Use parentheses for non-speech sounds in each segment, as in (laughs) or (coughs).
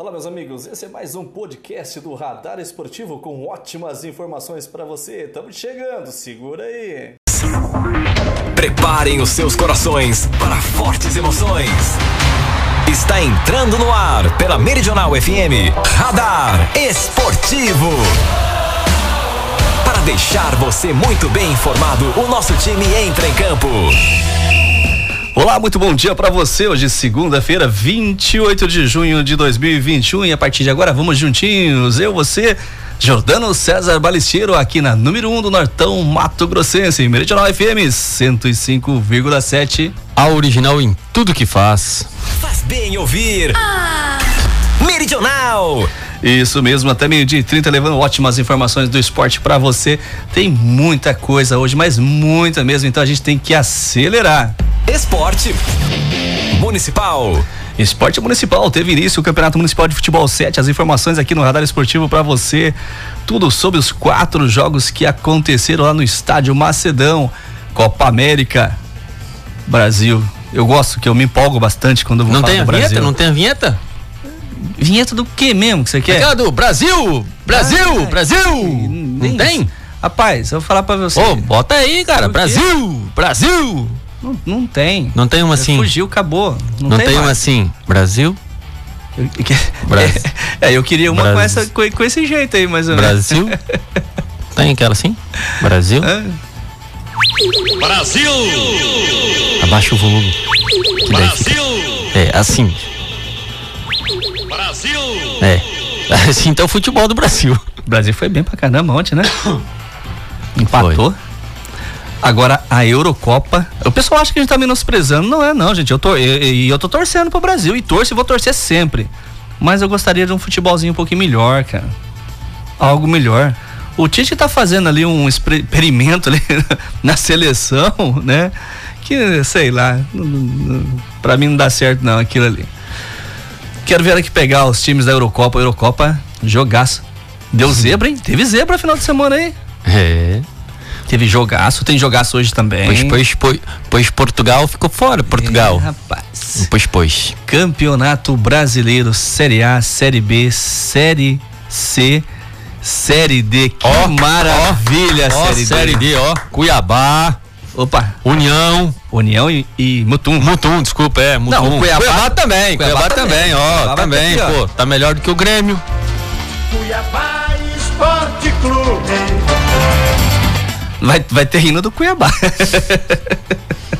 Olá, meus amigos. Esse é mais um podcast do Radar Esportivo com ótimas informações para você. Estamos chegando, segura aí. Preparem os seus corações para fortes emoções. Está entrando no ar pela Meridional FM Radar Esportivo. Para deixar você muito bem informado, o nosso time entra em campo. Olá, muito bom dia para você. Hoje, segunda-feira, 28 de junho de 2021. E a partir de agora, vamos juntinhos. Eu, você, Jordano César Balisteiro, aqui na número 1 um do Nortão Mato Grossense, Meridional FM 105,7. A original em tudo que faz. Faz bem ouvir. Ah. Meridional. Isso mesmo, até meio-dia e 30, levando ótimas informações do esporte para você. Tem muita coisa hoje, mas muita mesmo, então a gente tem que acelerar. Esporte Municipal. Esporte Municipal teve início o Campeonato Municipal de Futebol 7. As informações aqui no Radar Esportivo para você. Tudo sobre os quatro jogos que aconteceram lá no Estádio Macedão. Copa América. Brasil. Eu gosto que eu me empolgo bastante quando vou não falar tem a do vinheta? Brasil. Não tem a vinheta? Vinheta do que mesmo que você quer? Aquela do Brasil! Brasil! Ah, Brasil! nem Não tem? isso. Rapaz, eu vou falar pra você. Ô, bota aí, cara. Por quê? Brasil! Brasil! Não, não tem. Não tem uma assim? Fugiu, acabou. Não, Não tem uma mais. assim? Brasil? Eu- que- Brasil. (laughs) É, eu queria uma com, Brasil. essa, com, com esse jeito aí, mas Brasil? (laughs) tem aquela assim? Brasil? Abaixa o volume. Que daí fica. É, assim. Brasil! É. Assim tá o futebol do Brasil. O Brasil foi bem pra caramba ontem, né? Empatou. Agora a Eurocopa. O pessoal acha que a gente tá menosprezando. Não é, não, gente. Eu tô, e eu, tô torcendo pro Brasil. E torço e vou torcer sempre. Mas eu gostaria de um futebolzinho um pouquinho melhor, cara. Algo melhor. O Tite tá fazendo ali um experimento ali (laughs) na seleção, né? Que, sei lá, pra mim não dá certo não aquilo ali. Quero ver aqui pegar os times da Eurocopa. Eurocopa, jogaço. Deu (laughs) zebra, hein? Teve zebra final de semana aí. É. Teve jogaço, tem jogaço hoje também. Pois, pois, pois, pois Portugal ficou fora, Portugal. É, rapaz. Pois, pois. Campeonato Brasileiro, Série A, Série B, Série C, Série D. Que Ó, maravilha, Ó, Série, série D. D, ó. Cuiabá, Opa, União, União e, e Mutum. Mutum, desculpa, é, Mutum. Não, o Cuiabá- também, Cuiabá Cuiabá, também. ó, Cuiabá também, ter, ó. pô, tá melhor do que o Grêmio. Cuiabá Esporte Clube. Vai, vai ter hino do Cuiabá. (laughs)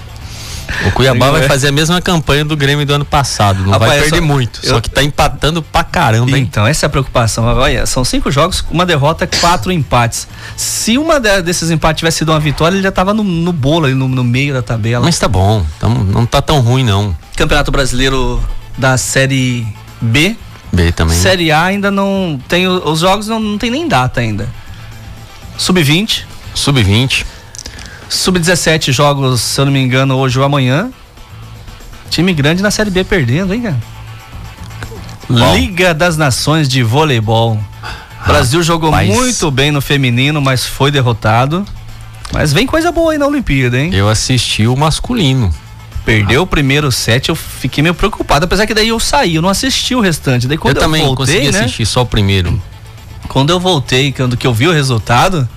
O Cuiabá vai é. fazer a mesma campanha do Grêmio do ano passado, não Rapaz, vai perder só- muito, eu- só que tá empatando pra caramba, hein? Então, essa é a preocupação. Olha, são cinco jogos, uma derrota, quatro empates. Se uma de- desses empates tivesse sido uma vitória, ele já tava no, no bolo, ali no, no meio da tabela. Mas tá bom, tamo- não tá tão ruim não. Campeonato Brasileiro da Série B. B também. né? Série A ainda não tem. Os jogos não, não tem nem data ainda. Sub-20. Sub-20. Sub-17 jogos, se eu não me engano, hoje ou amanhã. Time grande na Série B perdendo, hein, cara? Bom. Liga das Nações de Voleibol. O Brasil jogou Rapaz. muito bem no feminino, mas foi derrotado. Mas vem coisa boa aí na Olimpíada, hein? Eu assisti o masculino. Perdeu o primeiro set, eu fiquei meio preocupado. Apesar que daí eu saí, eu não assisti o restante. Daí quando eu eu, também voltei, consegui né? assistir só o primeiro. Quando eu voltei, quando que eu vi o resultado,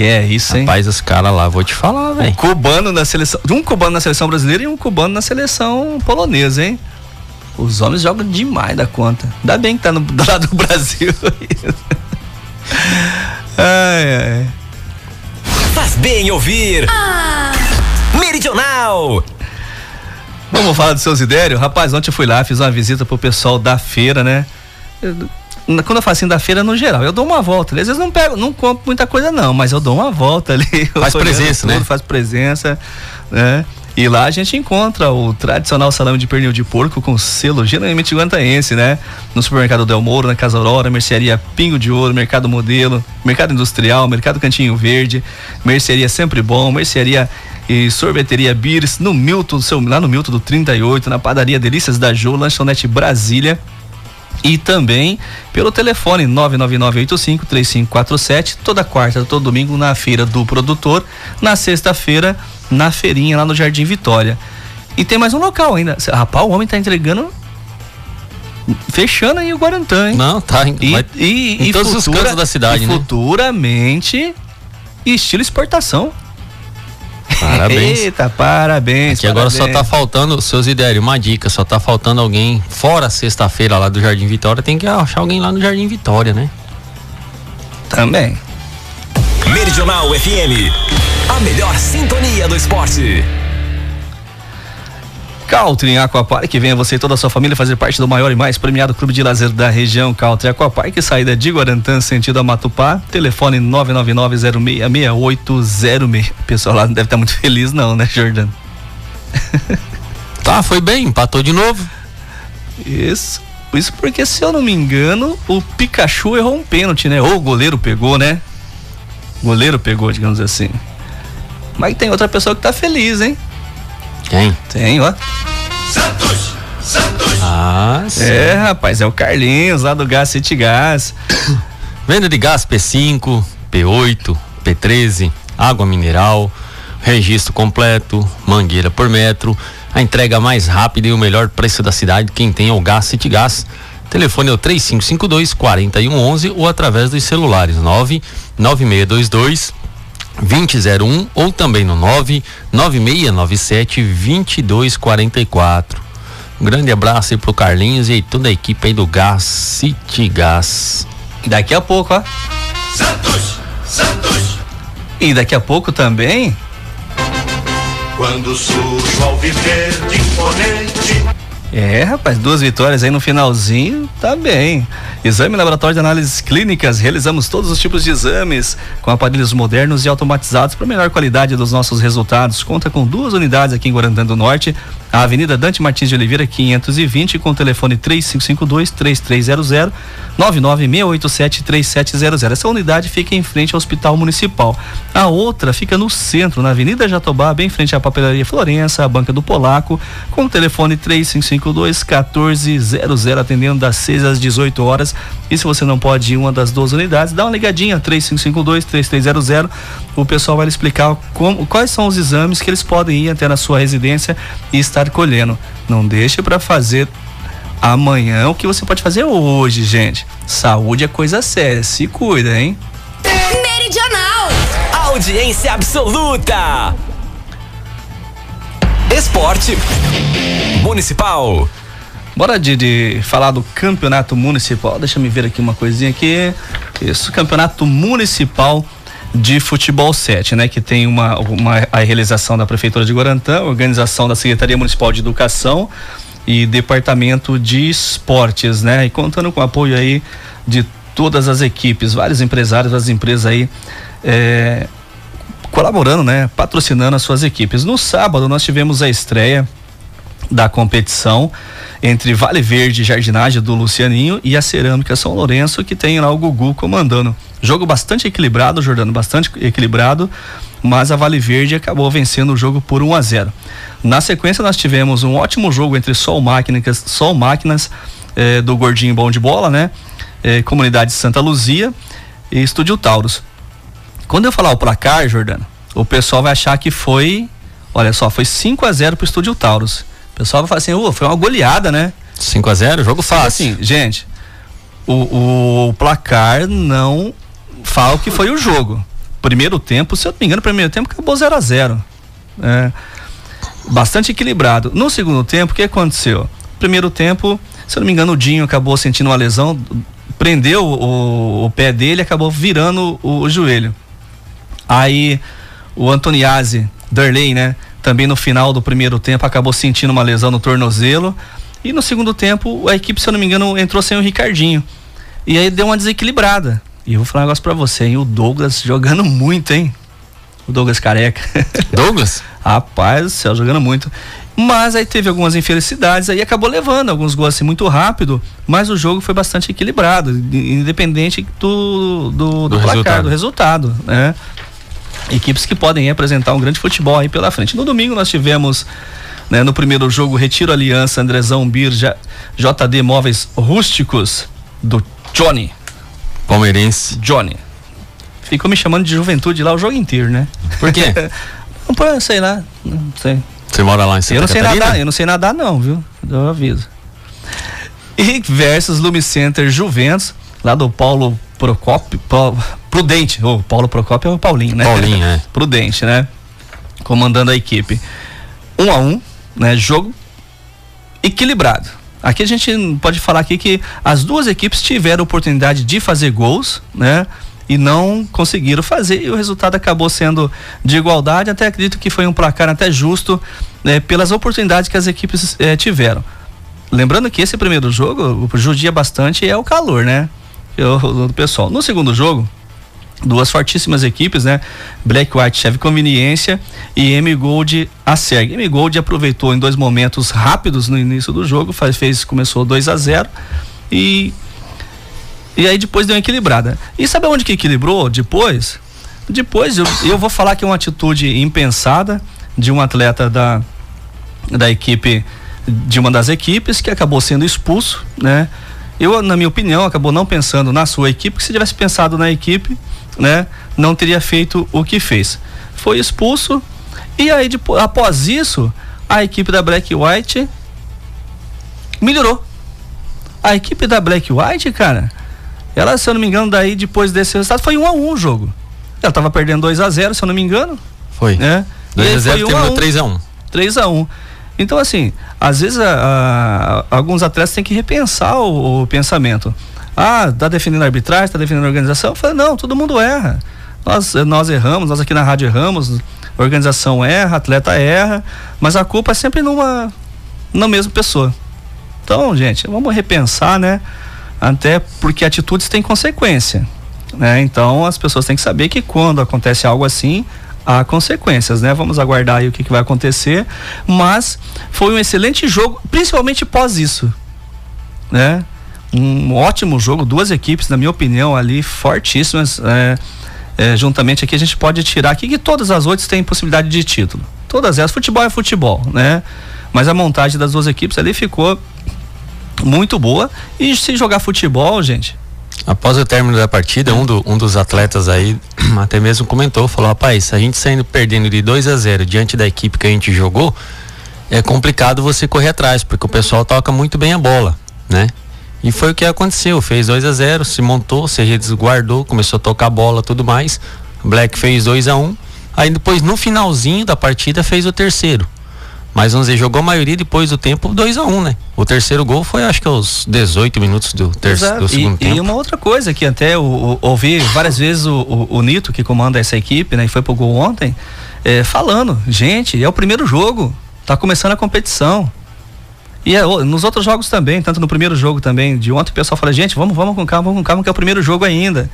que é isso, hein? Rapaz, os caras lá, vou te falar, Um velho. cubano na seleção, um cubano na seleção brasileira e um cubano na seleção polonesa, hein? Os homens jogam demais da conta. Ainda bem que tá no, (laughs) do lado do Brasil. (laughs) ai, ai. Faz bem ouvir. Meridional. Vamos falar do seu Zidério? Rapaz, ontem eu fui lá, fiz uma visita pro pessoal da feira, né? Eu- quando eu faço assim da feira no geral, eu dou uma volta. Às vezes não pego, não compro muita coisa não, mas eu dou uma volta ali. (laughs) Faz tô olhando presença, né? Faz presença, né? E lá a gente encontra o tradicional salame de pernil de porco com selo genuinamente guantaense, né? No supermercado Del Mouro, na Casa Aurora, mercearia Pingo de Ouro, Mercado Modelo, Mercado Industrial, Mercado Cantinho Verde, mercearia Sempre Bom, mercearia e sorveteria Beers, no Milton, seu, lá no Milton do 38, na padaria Delícias da Jô, lanchonete Brasília. E também pelo telefone 999853547, toda quarta, todo domingo na feira do produtor, na sexta-feira na feirinha lá no Jardim Vitória. E tem mais um local ainda. Rapaz, o homem tá entregando Fechando aí o Guarantã, hein? Não, tá. E, vai- e, em e todos os futura- cantos da cidade, e né? Futuramente, estilo exportação. Parabéns. Eita, parabéns. Que agora só tá faltando, seus ideias, uma dica, só tá faltando alguém fora sexta-feira lá do Jardim Vitória, tem que achar alguém lá no Jardim Vitória, né? Também. Meridional FM. A melhor sintonia do esporte. Country Aquapark, venha você e toda a sua família fazer parte do maior e mais premiado clube de lazer da região, Country Aquapark, saída de Guarantã, sentido a Matupá, telefone 999-06-6806. O pessoal lá não deve estar muito feliz não, né, Jordan? (laughs) Tá, foi bem, empatou de novo. Isso. Isso porque, se eu não me engano, o Pikachu errou um pênalti, né? Ou o goleiro pegou, né? O goleiro pegou, digamos assim. Mas tem outra pessoa que tá feliz, hein? Quem? Tem, ó. Santos, Santos. Ah, sim. É, rapaz, é o Carlinhos lá do Gás City Gás. (coughs) Venda de gás P5, P8, P13, água mineral, registro completo, mangueira por metro, a entrega mais rápida e o melhor preço da cidade. Quem tem é o Gás City Gás. Telefone é o 3552 4111 ou através dos celulares 99622 2001 ou também no 99697 2244. Um grande abraço aí pro Carlinhos e toda a equipe aí do Gás City Gás. Daqui a pouco, ó. Santos, Santos. E daqui a pouco também. Quando surge ao viver de imponente. É, rapaz, duas vitórias aí no finalzinho, tá bem. Exame Laboratório de Análises Clínicas, realizamos todos os tipos de exames com aparelhos modernos e automatizados para melhor qualidade dos nossos resultados. Conta com duas unidades aqui em Guarantã do Norte, a Avenida Dante Martins de Oliveira 520 com o telefone 3552 3300 99687 3700. Essa unidade fica em frente ao Hospital Municipal. A outra fica no centro, na Avenida Jatobá, bem em frente à Papelaria Florença, a Banca do Polaco, com o telefone 3552 1400, atendendo das 6 às 18 horas. E se você não pode ir uma das duas unidades, dá uma ligadinha 3552 3300. O pessoal vai lhe explicar como, quais são os exames que eles podem ir até na sua residência e estar colhendo. Não deixe para fazer amanhã o que você pode fazer hoje, gente. Saúde é coisa séria, se cuida, hein? Meridional. Audiência absoluta. Esporte Municipal. Bora de, de falar do campeonato municipal. Deixa eu me ver aqui uma coisinha aqui. Isso, campeonato municipal de futebol 7, né? Que tem uma, uma a realização da Prefeitura de Guarantã, organização da Secretaria Municipal de Educação e Departamento de Esportes, né? E contando com o apoio aí de todas as equipes, vários empresários, várias empresas aí é, colaborando, né? Patrocinando as suas equipes. No sábado nós tivemos a estreia da competição entre Vale Verde Jardinagem do Lucianinho e a Cerâmica São Lourenço, que tem lá o Gugu comandando. Jogo bastante equilibrado, Jordano, bastante equilibrado, mas a Vale Verde acabou vencendo o jogo por 1 a 0. Na sequência, nós tivemos um ótimo jogo entre Sol Máquinas, Sol Máquinas eh, do Gordinho Bom de Bola, né? Eh, Comunidade Santa Luzia e Estúdio Taurus. Quando eu falar o placar, Jordano, o pessoal vai achar que foi, olha só, foi 5 a 0 pro Estúdio Taurus. O pessoal vai falar assim, "Ô, foi uma goleada, né? 5 a 0 jogo fácil. Assim, gente, o, o placar não fala o que foi o jogo. Primeiro tempo, se eu não me engano, primeiro tempo acabou 0 a 0 é, Bastante equilibrado. No segundo tempo, o que aconteceu? Primeiro tempo, se eu não me engano, o Dinho acabou sentindo uma lesão, prendeu o, o pé dele acabou virando o, o joelho. Aí o Antoniazzi, Darley, né? Também no final do primeiro tempo acabou sentindo uma lesão no tornozelo. E no segundo tempo, a equipe, se eu não me engano, entrou sem o Ricardinho. E aí deu uma desequilibrada. E eu vou falar um negócio pra você, hein? O Douglas jogando muito, hein? O Douglas careca. (laughs) Douglas? Rapaz do céu, jogando muito. Mas aí teve algumas infelicidades, aí acabou levando alguns gols assim muito rápido, mas o jogo foi bastante equilibrado, independente do, do, do, Do placar, resultado. do resultado, né? Equipes que podem apresentar um grande futebol aí pela frente. No domingo nós tivemos, né, no primeiro jogo, Retiro Aliança, Andrezão Birja, JD Móveis Rústicos, do Johnny. Palmeirense. Johnny. Ficou me chamando de juventude lá o jogo inteiro, né? Por quê? (laughs) Não, pô, sei lá, não sei. Você mora lá em Santa Eu não sei Catarina? nadar, eu não sei nadar não, viu? Eu aviso. E versus Lumicenter Juventus, lá do Paulo Procópio, Prudente, o Paulo Procópio é o Paulinho, né? Paulinho, é. (laughs) Prudente, né? Comandando a equipe. Um a um, né? Jogo equilibrado. Aqui a gente pode falar aqui que as duas equipes tiveram oportunidade de fazer gols, né? E não conseguiram fazer e o resultado acabou sendo de igualdade. Até acredito que foi um placar até justo né, pelas oportunidades que as equipes eh, tiveram. Lembrando que esse primeiro jogo judia bastante é o calor, né? Do pessoal. No segundo jogo, duas fortíssimas equipes, né? Black White Chevy Conveniência e M Gold Acerg. M Gold aproveitou em dois momentos rápidos no início do jogo, faz, fez começou 2 a 0 e e aí depois deu uma equilibrada. E sabe onde que equilibrou depois? Depois eu, eu vou falar que é uma atitude impensada de um atleta da da equipe de uma das equipes que acabou sendo expulso, né? Eu, na minha opinião, acabou não pensando na sua equipe, porque se tivesse pensado na equipe, né, não teria feito o que fez. Foi expulso e aí depois, após isso, a equipe da Black White melhorou. A equipe da Black White, cara, ela, se eu não me engano, daí depois desse resultado foi 1 um a 1 um o jogo. Ela tava perdendo 2 a 0, se eu não me engano. Foi. Né? 2 a 0 terminou 3 a 1. 3 a 1. Então, assim, às vezes a, a, alguns atletas têm que repensar o, o, pensamento. Ah, tá defendendo a arbitragem, tá defendendo a organização? Eu falei, não, todo mundo erra. Nós, nós erramos, nós aqui na rádio erramos, organização erra, atleta erra, mas a culpa é sempre numa na mesma pessoa. Então, gente, vamos repensar, né? Até porque atitudes têm consequência. Né? Então as pessoas têm que saber que quando acontece algo assim, há consequências, né? Vamos aguardar aí o que, que vai acontecer. Mas foi um excelente jogo, principalmente pós isso, né? Um ótimo jogo, duas equipes, na minha opinião, ali fortíssimas. É, é, juntamente aqui a gente pode tirar aqui que todas as oito têm possibilidade de título. Todas elas, futebol é futebol, né? Mas a montagem das duas equipes ali ficou muito boa. E se jogar futebol, gente, Após o término da partida, um, do, um dos atletas aí (clears throat) até mesmo comentou, falou, rapaz, a gente saindo perdendo de 2 a 0 diante da equipe que a gente jogou, é complicado você correr atrás, porque o pessoal toca muito bem a bola, né? E foi o que aconteceu, fez 2 a 0 se montou, se resguardou, começou a tocar a bola tudo mais. Black fez 2 a 1 um, aí depois no finalzinho da partida fez o terceiro. Mas vamos dizer, jogou a maioria depois do tempo 2 a 1 um, né? O terceiro gol foi acho que aos 18 minutos do, terceiro, do segundo e, tempo. E uma outra coisa que até eu, ouvi várias vezes o, o, o, Nito, que comanda essa equipe, né? E foi pro gol ontem, é, falando, gente, é o primeiro jogo, tá começando a competição. E é, nos outros jogos também, tanto no primeiro jogo também de ontem, o pessoal fala, gente, vamos, vamos com calma, vamos com calma, que é o primeiro jogo ainda.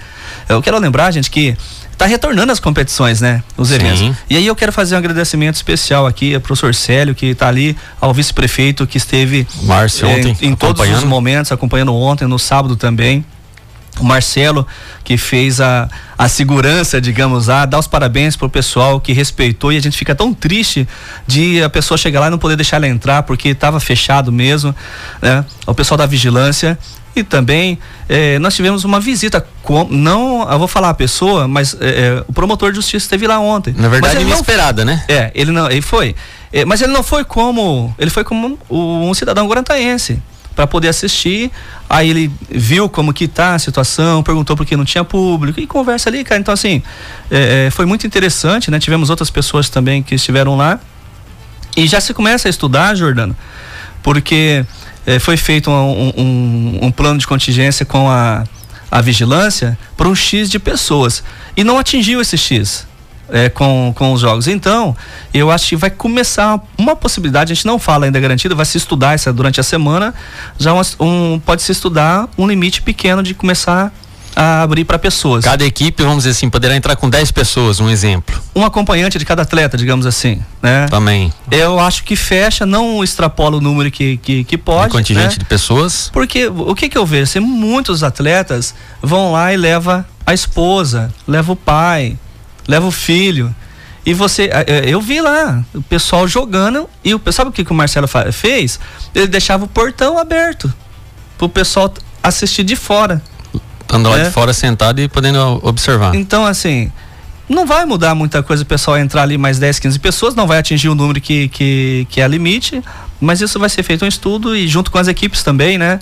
Eu quero lembrar, gente, que tá retornando as competições, né? Os eventos. Sim. E aí eu quero fazer um agradecimento especial aqui ao professor Célio, que está ali, ao vice-prefeito que esteve Márcio, eh, ontem, em todos os momentos, acompanhando ontem, no sábado também. O Marcelo, que fez a, a segurança, digamos, a dar os parabéns pro pessoal que respeitou e a gente fica tão triste de a pessoa chegar lá e não poder deixar ela entrar porque estava fechado mesmo, né? O pessoal da vigilância e também eh, nós tivemos uma visita com, não, eu vou falar a pessoa, mas eh, o promotor de justiça esteve lá ontem. Na verdade, inesperada, não, né? É, ele não, ele foi. Eh, mas ele não foi como, ele foi como um, um cidadão guarantaense para poder assistir. Aí ele viu como que tá a situação, perguntou por que não tinha público e conversa ali, cara. Então assim, foi muito interessante, né? Tivemos outras pessoas também que estiveram lá e já se começa a estudar, Jordano, porque eh, foi feito um, um, um, plano de contingência com a, a vigilância para um X de pessoas. E não atingiu esse X. É, com, com os jogos. Então, eu acho que vai começar uma possibilidade, a gente não fala ainda garantida, vai se estudar essa durante a semana, já um, pode se estudar um limite pequeno de começar a abrir para pessoas. Cada equipe, vamos dizer assim, poderá entrar com 10 pessoas, um exemplo. Um acompanhante de cada atleta, digamos assim, né? Também. Eu acho que fecha, não extrapola o número que, que, que pode. Um contingente né? de pessoas. Porque o que que eu vejo? Assim, muitos atletas vão lá e leva a esposa, leva o pai, leva o filho. E você, eu vi lá o pessoal jogando e o sabe o que, que o Marcelo fez? Ele deixava o portão aberto pro pessoal assistir de fora. Estando lá de é. fora sentado e podendo observar. Então, assim, não vai mudar muita coisa o pessoal entrar ali mais 10, 15 pessoas, não vai atingir o número que, que, que é a limite, mas isso vai ser feito um estudo e junto com as equipes também, né?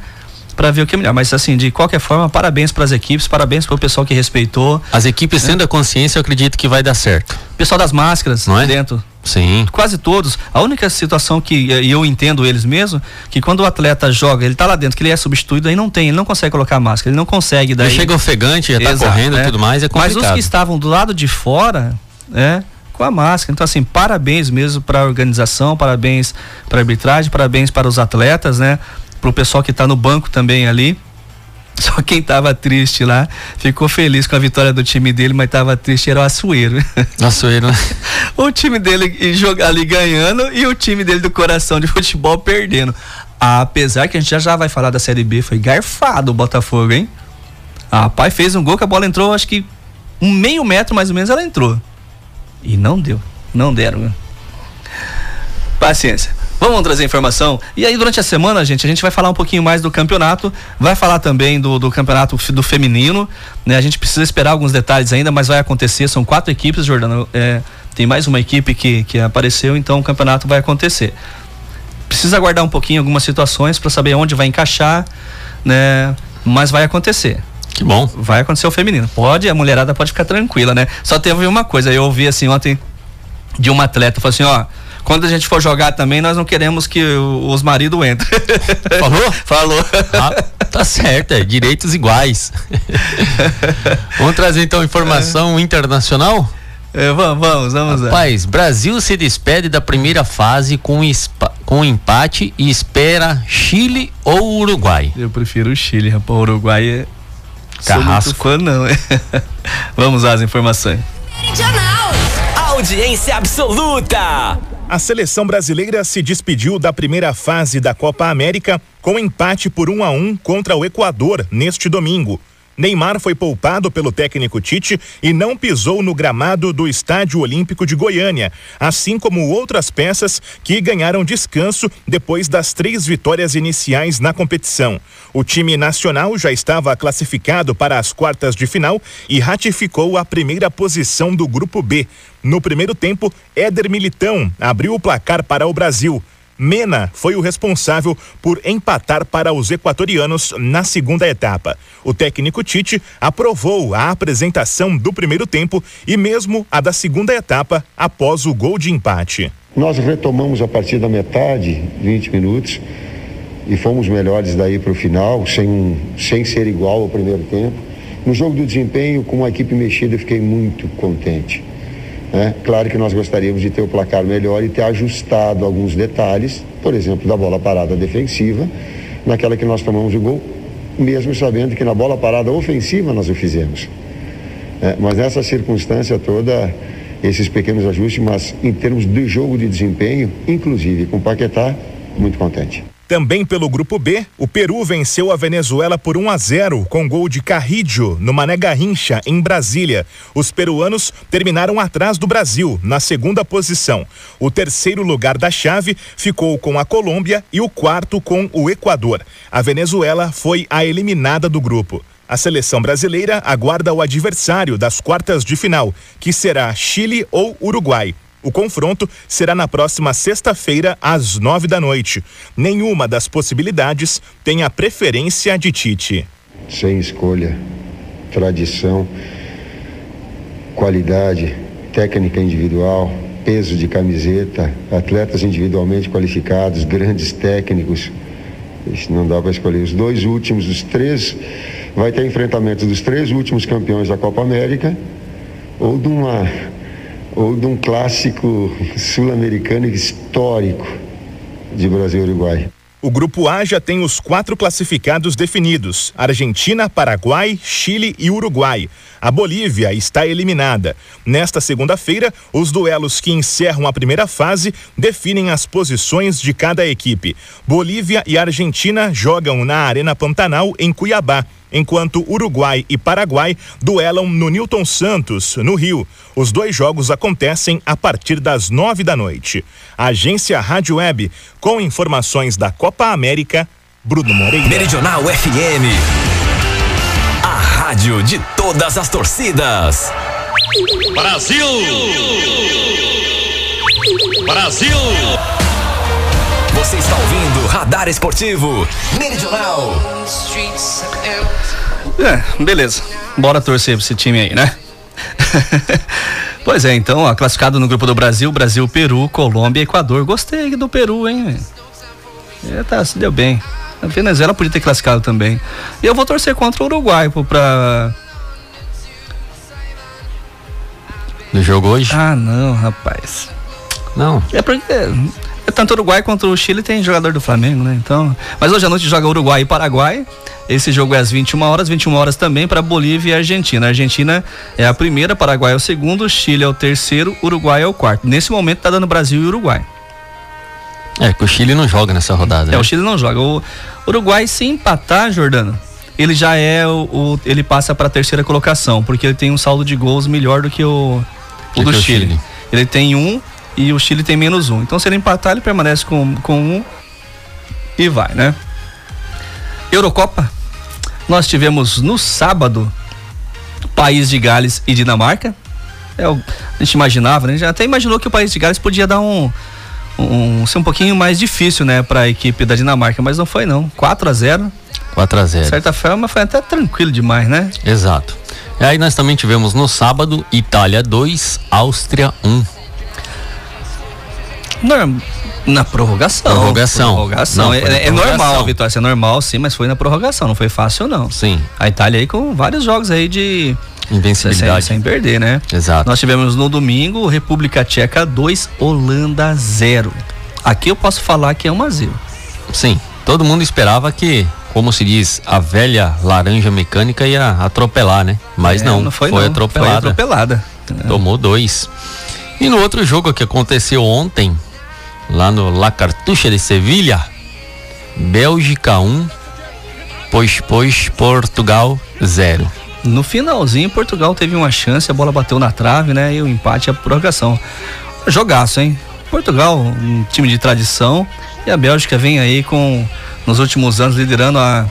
Para ver o que é melhor. Mas assim, de qualquer forma, parabéns para as equipes, parabéns para o pessoal que respeitou. As equipes tendo a consciência, eu acredito que vai dar certo. Pessoal das máscaras, Não é? dentro. Sim. Quase todos. A única situação que eu entendo eles mesmo, que quando o atleta joga, ele tá lá dentro, que ele é substituído, aí não tem, ele não consegue colocar máscara, ele não consegue daí. Ele chega ofegante, já tá Exato, correndo e é. tudo mais, é Mas complicado. os que estavam do lado de fora, é, com a máscara. Então, assim, parabéns mesmo para a organização, parabéns para a arbitragem, parabéns para os atletas, né? Para o pessoal que está no banco também ali. (laughs) Só quem tava triste lá ficou feliz com a vitória do time dele, mas tava triste era o Açoeiro. (laughs) Ele, né? o time dele jogar ali ganhando e o time dele do coração de (laughs) futebol perdendo. Apesar que a gente já, já vai falar da Série B, foi garfado o Botafogo, hein? Ah, pai fez um gol que a bola entrou, acho que um meio metro mais ou menos ela entrou. E não deu, não deram. Paciência. Vamos trazer informação. E aí, durante a semana, gente, a gente vai falar um pouquinho mais do campeonato. Vai falar também do, do campeonato do feminino. Né? A gente precisa esperar alguns detalhes ainda, mas vai acontecer. São quatro equipes, Jordano. É, tem mais uma equipe que, que apareceu, então o campeonato vai acontecer. Precisa aguardar um pouquinho algumas situações para saber onde vai encaixar, né? Mas vai acontecer. Que bom. Vai acontecer o feminino. Pode, a mulherada pode ficar tranquila, né? Só teve uma coisa, eu ouvi assim ontem de uma atleta, falou assim, ó, quando a gente for jogar também, nós não queremos que os maridos entrem. (laughs) Falou? Falou. Ah, tá certo, é direitos iguais. (laughs) vamos trazer então informação internacional? É, vamos, vamos, vamos lá. Rapaz, Brasil se despede da primeira fase com, com empate e espera Chile ou Uruguai. Eu prefiro o Chile, rapaz. O Uruguai é. Sou Carrasco. muito fã, não. (laughs) vamos lá as informações. Meridional. Audiência absoluta. A seleção brasileira se despediu da primeira fase da Copa América com empate por 1 a 1 contra o Equador neste domingo. Neymar foi poupado pelo técnico Tite e não pisou no gramado do Estádio Olímpico de Goiânia, assim como outras peças que ganharam descanso depois das três vitórias iniciais na competição. O time nacional já estava classificado para as quartas de final e ratificou a primeira posição do Grupo B. No primeiro tempo, Éder Militão abriu o placar para o Brasil. Mena foi o responsável por empatar para os equatorianos na segunda etapa. O técnico Tite aprovou a apresentação do primeiro tempo e mesmo a da segunda etapa após o gol de empate. Nós retomamos a partir da metade, 20 minutos, e fomos melhores daí para o final, sem, sem ser igual ao primeiro tempo. No jogo do desempenho, com a equipe mexida, fiquei muito contente. Né? Claro que nós gostaríamos de ter o placar melhor e ter ajustado alguns detalhes, por exemplo, da bola parada defensiva, naquela que nós tomamos o gol, mesmo sabendo que na bola parada ofensiva nós o fizemos. É, mas nessa circunstância toda, esses pequenos ajustes, mas em termos de jogo de desempenho, inclusive com o Paquetá, muito contente. Também pelo grupo B, o Peru venceu a Venezuela por 1 a 0 com gol de Carrillo no Mané Garrincha em Brasília. Os peruanos terminaram atrás do Brasil na segunda posição. O terceiro lugar da chave ficou com a Colômbia e o quarto com o Equador. A Venezuela foi a eliminada do grupo. A seleção brasileira aguarda o adversário das quartas de final, que será Chile ou Uruguai. O confronto será na próxima sexta-feira, às nove da noite. Nenhuma das possibilidades tem a preferência de Tite. Sem escolha, tradição, qualidade, técnica individual, peso de camiseta, atletas individualmente qualificados, grandes técnicos. Não dá para escolher. Os dois últimos, os três, vai ter enfrentamento dos três últimos campeões da Copa América ou de uma ou de um clássico sul-americano histórico de Brasil e Uruguai. O grupo A já tem os quatro classificados definidos: Argentina, Paraguai, Chile e Uruguai. A Bolívia está eliminada. Nesta segunda-feira, os duelos que encerram a primeira fase definem as posições de cada equipe. Bolívia e Argentina jogam na Arena Pantanal, em Cuiabá enquanto Uruguai e Paraguai duelam no Newton Santos, no Rio. Os dois jogos acontecem a partir das nove da noite. A agência Rádio Web, com informações da Copa América, Bruno Moreira. Meridional FM. A rádio de todas as torcidas. Brasil! Brasil! Você está ouvindo Radar Esportivo Meridional. É, beleza. Bora torcer pra esse time aí, né? (laughs) pois é, então, ó, classificado no grupo do Brasil, Brasil, Peru, Colômbia, Equador. Gostei do Peru, hein? É, tá, se deu bem. A Venezuela podia ter classificado também. E eu vou torcer contra o Uruguai pô, pra. No jogo hoje? Ah, não, rapaz. Não. É porque. É tanto Uruguai quanto o Chile tem jogador do Flamengo, né? Então. Mas hoje à noite joga Uruguai e Paraguai. Esse jogo é às 21 horas, 21 horas também para Bolívia e Argentina. A Argentina é a primeira, Paraguai é o segundo, Chile é o terceiro, Uruguai é o quarto. Nesse momento tá dando Brasil e Uruguai. É, que o Chile não joga nessa rodada. É, né? o Chile não joga. O Uruguai, se empatar, Jordano, ele já é o. o- ele passa para a terceira colocação, porque ele tem um saldo de gols melhor do que o, o Do o Chile. Chile. Ele tem um e o Chile tem menos um. Então, se ele empatar, ele permanece com, com um e vai, né? Eurocopa. Nós tivemos no sábado País de Gales e Dinamarca. É, a gente imaginava, né? A gente até imaginou que o País de Gales podia dar um, um ser um pouquinho mais difícil, né, para a equipe da Dinamarca, mas não foi não. 4 a 0. 4 a 0 De certa forma foi até tranquilo demais, né? Exato. E aí nós também tivemos no sábado Itália 2, Áustria 1. Norm- Na prorrogação. Prorrogação. Prorrogação. Não, é, é normal prorrogação. a vitória, é normal sim, mas foi na prorrogação, não foi fácil não. Sim, A Itália aí com vários jogos aí de sem, invencibilidade. sem perder, né? Exato. Nós tivemos no domingo República Tcheca 2, Holanda 0. Aqui eu posso falar que é 1 a 0. Sim, todo mundo esperava que, como se diz, a velha laranja mecânica ia atropelar, né? Mas É, não, foi, foi, não. atropelada. Foi atropelada. Tomou dois. E no outro jogo que aconteceu ontem, lá no La Cartucha de Sevilha, Bélgica 1, pois, pois Portugal 0. No finalzinho, Portugal teve uma chance, a bola bateu na trave, né? E o empate e a prorrogação. Jogaço, hein? Portugal, um time de tradição. E a Bélgica vem aí com, nos últimos anos, liderando a,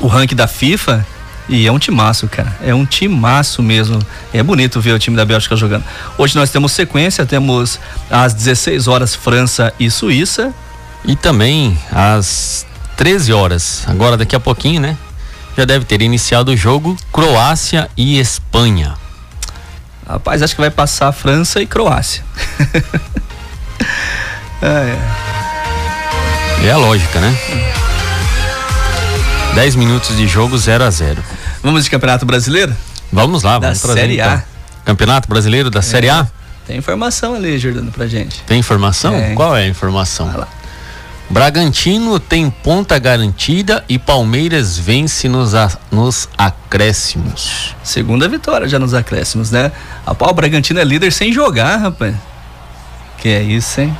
o ranking da FIFA. E é um timaço, cara. É um timaço mesmo. É bonito ver o time da Bélgica jogando. Hoje nós temos sequência, temos às 16 horas França e Suíça. E também às 13 horas, agora daqui a pouquinho, né? Já deve ter iniciado o jogo Croácia e Espanha. Rapaz, acho que vai passar França e Croácia. é, (laughs) é. É a lógica, né? 10 minutos de jogo 0 a 0 Vamos de Campeonato Brasileiro? Vamos lá, Da vamos trazer Série A. então. Campeonato Brasileiro da Série A? Tem informação ali, Jordano, pra gente. Tem informação? Tem. Qual é a informação? Vai lá. Bragantino tem ponta garantida e Palmeiras vence nos, a- nos acréscimos. Segunda vitória já nos acréscimos, né? A pau, Bragantino é líder sem jogar, rapaz. Que é isso, hein?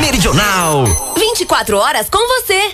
Meridional. 24 horas com você.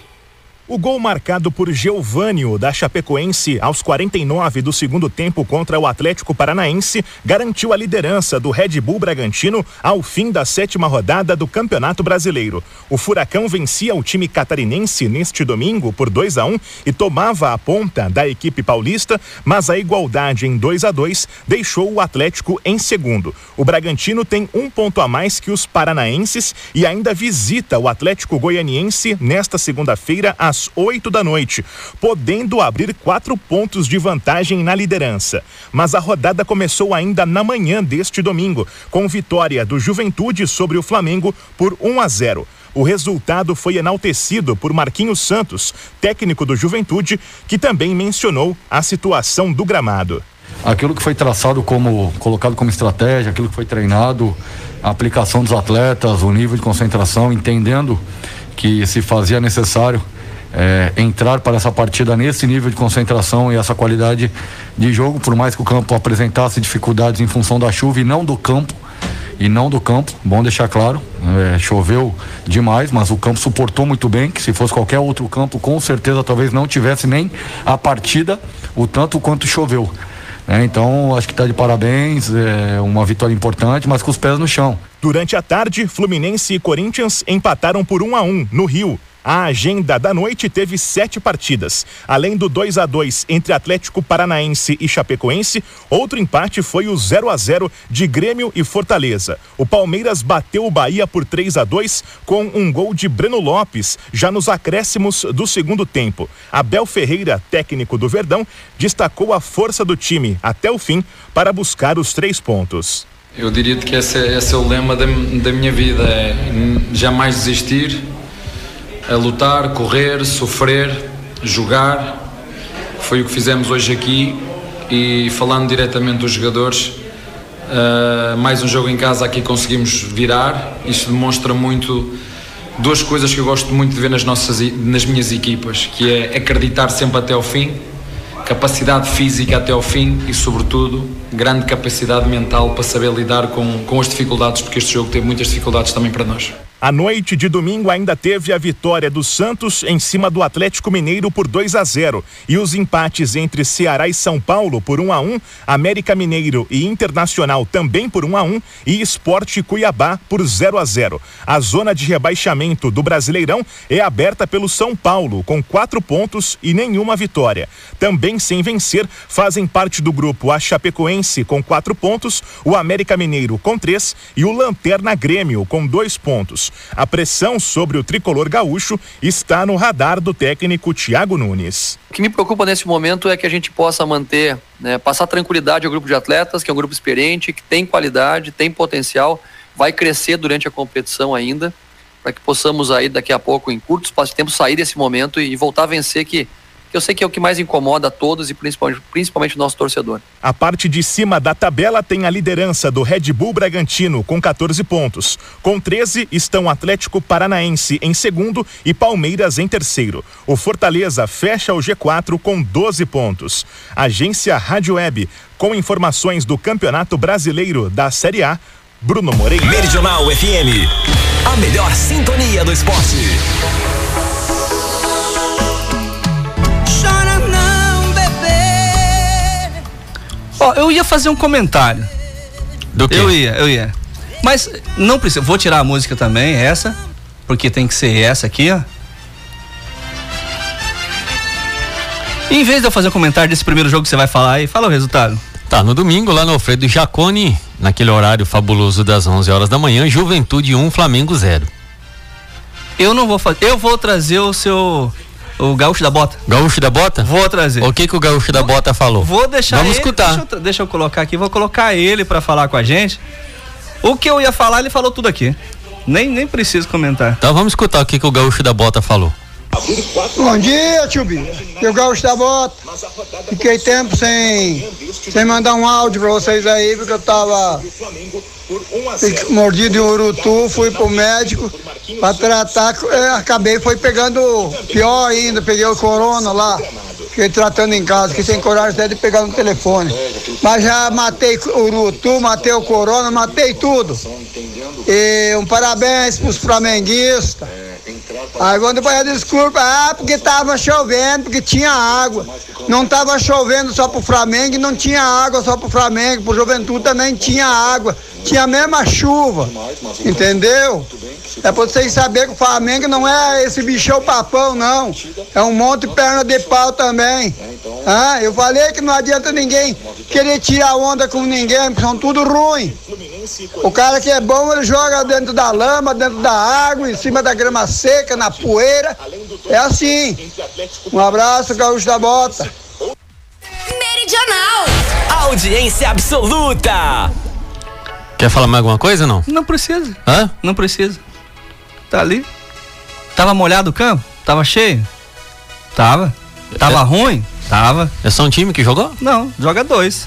O gol marcado por Geovânio da Chapecoense aos 49 do segundo tempo contra o Atlético Paranaense garantiu a liderança do Red Bull Bragantino ao fim da sétima rodada do Campeonato Brasileiro. O Furacão vencia o time catarinense neste domingo por 2 a 1 e tomava a ponta da equipe paulista, mas a igualdade em 2 a 2 deixou o Atlético em segundo. O Bragantino tem um ponto a mais que os paranaenses e ainda visita o Atlético Goianiense nesta segunda-feira às 8 da noite, podendo abrir quatro pontos de vantagem na liderança. Mas a rodada começou ainda na manhã deste domingo, com vitória do Juventude sobre o Flamengo por 1 a 0. O resultado foi enaltecido por Marquinhos Santos, técnico do Juventude, que também mencionou a situação do gramado. aquilo que foi traçado como colocado como estratégia, aquilo que foi treinado, a aplicação dos atletas, o nível de concentração, entendendo que se fazia necessário eh, entrar para essa partida nesse nível de concentração e essa qualidade de jogo, por mais que o campo apresentasse dificuldades em função da chuva e não do campo. E não do campo, bom deixar claro, eh, choveu demais, mas o campo suportou muito bem, que se fosse qualquer outro campo, com certeza talvez não tivesse nem a partida o tanto quanto choveu. né? então, acho que está de parabéns, é uma vitória importante, mas com os pés no chão. Durante a tarde, Fluminense e Corinthians empataram por 1 a 1 no Rio. A agenda da noite teve sete partidas. Além do 2 a 2 entre Atlético Paranaense e Chapecoense, outro empate foi o 0 a 0 de Grêmio e Fortaleza. O Palmeiras bateu o Bahia por 3 a 2 com um gol de Breno Lopes, já nos acréscimos do segundo tempo. Abel Ferreira, técnico do Verdão, destacou a força do time até o fim para buscar os três pontos. Eu diria que esse, é, esse é o lema da, da minha vida, é jamais desistir, a lutar, correr, sofrer, jogar. Foi o que fizemos hoje aqui e falando diretamente dos jogadores, uh, mais um jogo em casa aqui conseguimos virar. Isto demonstra muito duas coisas que eu gosto muito de ver nas nossas nas minhas equipas, que é acreditar sempre até ao fim, capacidade física até ao fim e sobretudo grande capacidade mental para saber lidar com, com as dificuldades, porque este jogo teve muitas dificuldades também para nós. A noite de domingo ainda teve a vitória do Santos em cima do Atlético Mineiro por 2 a 0 e os empates entre Ceará e São Paulo por 1 a 1, América Mineiro e Internacional também por 1 a 1 e Esporte Cuiabá por 0 a 0. A zona de rebaixamento do Brasileirão é aberta pelo São Paulo com quatro pontos e nenhuma vitória. Também sem vencer fazem parte do grupo a Chapecoense com quatro pontos, o América Mineiro com três e o Lanterna Grêmio com dois pontos. A pressão sobre o tricolor gaúcho está no radar do técnico Thiago Nunes. O que me preocupa nesse momento é que a gente possa manter, né, passar tranquilidade ao grupo de atletas, que é um grupo experiente, que tem qualidade, tem potencial, vai crescer durante a competição ainda, para que possamos aí daqui a pouco, em curto espaço de tempo, sair desse momento e voltar a vencer que que eu sei que é o que mais incomoda a todos e principalmente, principalmente o nosso torcedor. A parte de cima da tabela tem a liderança do Red Bull Bragantino com 14 pontos. Com 13 estão Atlético Paranaense em segundo e Palmeiras em terceiro. O Fortaleza fecha o G4 com 12 pontos. Agência Rádio Web, com informações do Campeonato Brasileiro da Série A, Bruno Moreira. Meridional FM, a melhor sintonia do esporte. Ó, eu ia fazer um comentário. Do quê? Eu ia, eu ia. Mas não precisa. Vou tirar a música também, essa. Porque tem que ser essa aqui, ó. Em vez de eu fazer um comentário desse primeiro jogo que você vai falar aí, fala o resultado. Tá, no domingo, lá no Alfredo Jacone, naquele horário fabuloso das 11 horas da manhã, Juventude 1, Flamengo 0. Eu não vou fazer. Eu vou trazer o seu o Gaúcho da Bota. Gaúcho da Bota? Vou trazer. O que que o Gaúcho da Bota falou? Vou deixar Vamos ele, escutar. Deixa eu, deixa eu colocar aqui, vou colocar ele para falar com a gente. O que eu ia falar, ele falou tudo aqui. Nem, nem preciso comentar. Então vamos escutar o que que o Gaúcho da Bota falou. Bom dia, tio Bia. Eu Gaúcho da Bota. Fiquei tempo sem, sem mandar um áudio pra vocês aí, porque eu tava mordido em urutu, fui pro médico pra tratar, é, acabei foi pegando pior ainda, peguei o corona lá. Fiquei tratando em casa, que sem coragem até de pegar no telefone. Mas já matei o urutu, matei o corona, matei tudo. E um parabéns pros flamenguistas. Aí quando a desculpa, ah, porque tava chovendo, porque tinha água. Não tava chovendo só pro Flamengo e não tinha água só pro Flamengo, pro Juventude também tinha água. Tinha a mesma chuva. Entendeu? É pra vocês saberem que o Flamengo não é esse bichão papão, não. É um monte de perna de pau também. Ah, eu falei que não adianta ninguém querer tirar onda com ninguém, porque são tudo ruim. O cara que é bom, ele joga dentro da lama, dentro da água, em cima da grama seca, na poeira. É assim. Um abraço, Gaúcho da Bota. Meridional. Audiência absoluta. Quer falar mais alguma coisa ou não? Não precisa. Hã? Não precisa. Tá ali. Tava molhado o campo? Tava cheio? Tava. Tava É. ruim? Tava. É só um time que jogou? Não, joga dois.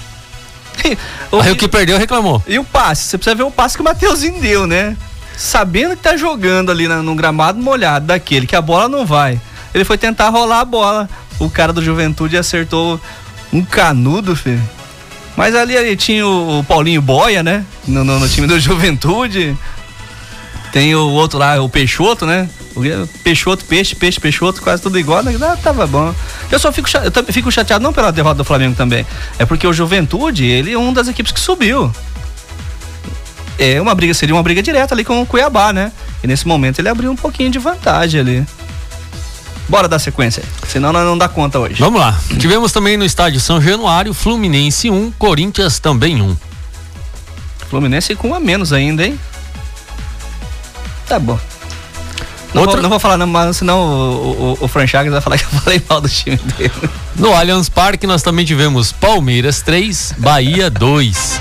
O Aí o que perdeu reclamou. E o passe? Você precisa ver o passe que o Mateuzinho deu, né? Sabendo que tá jogando ali na- no gramado molhado daquele, que a bola não vai. Ele foi tentar rolar a bola. O cara do Juventude acertou um canudo, filho. Mas ali, ali tinha o, o Paulinho Boia, né? No, no- no time do Juventude. Tem o outro lá, o Peixoto, né? O Peixoto, peixe, peixe, Peixoto, quase tudo igual. Né? Ah, tava bom. Eu só fico, eu fico chateado não pela derrota do Flamengo também. É porque o Juventude, ele é uma das equipes que subiu. É uma briga, seria uma briga direta ali com o Cuiabá, né? E nesse momento ele abriu um pouquinho de vantagem ali. Bora dar sequência senão nós não dá conta hoje. Vamos lá. Tivemos também no estádio São Januário, Fluminense 1, Corinthians também 1. Fluminense com um a menos ainda, hein? Tá bom. Não, Outra- vou, não vou falar não, mas senão o, o, o Fran Chagas vai falar que eu (laughs) falei mal do time dele. No Allianz Parque nós também tivemos Palmeiras 3, Bahia 2.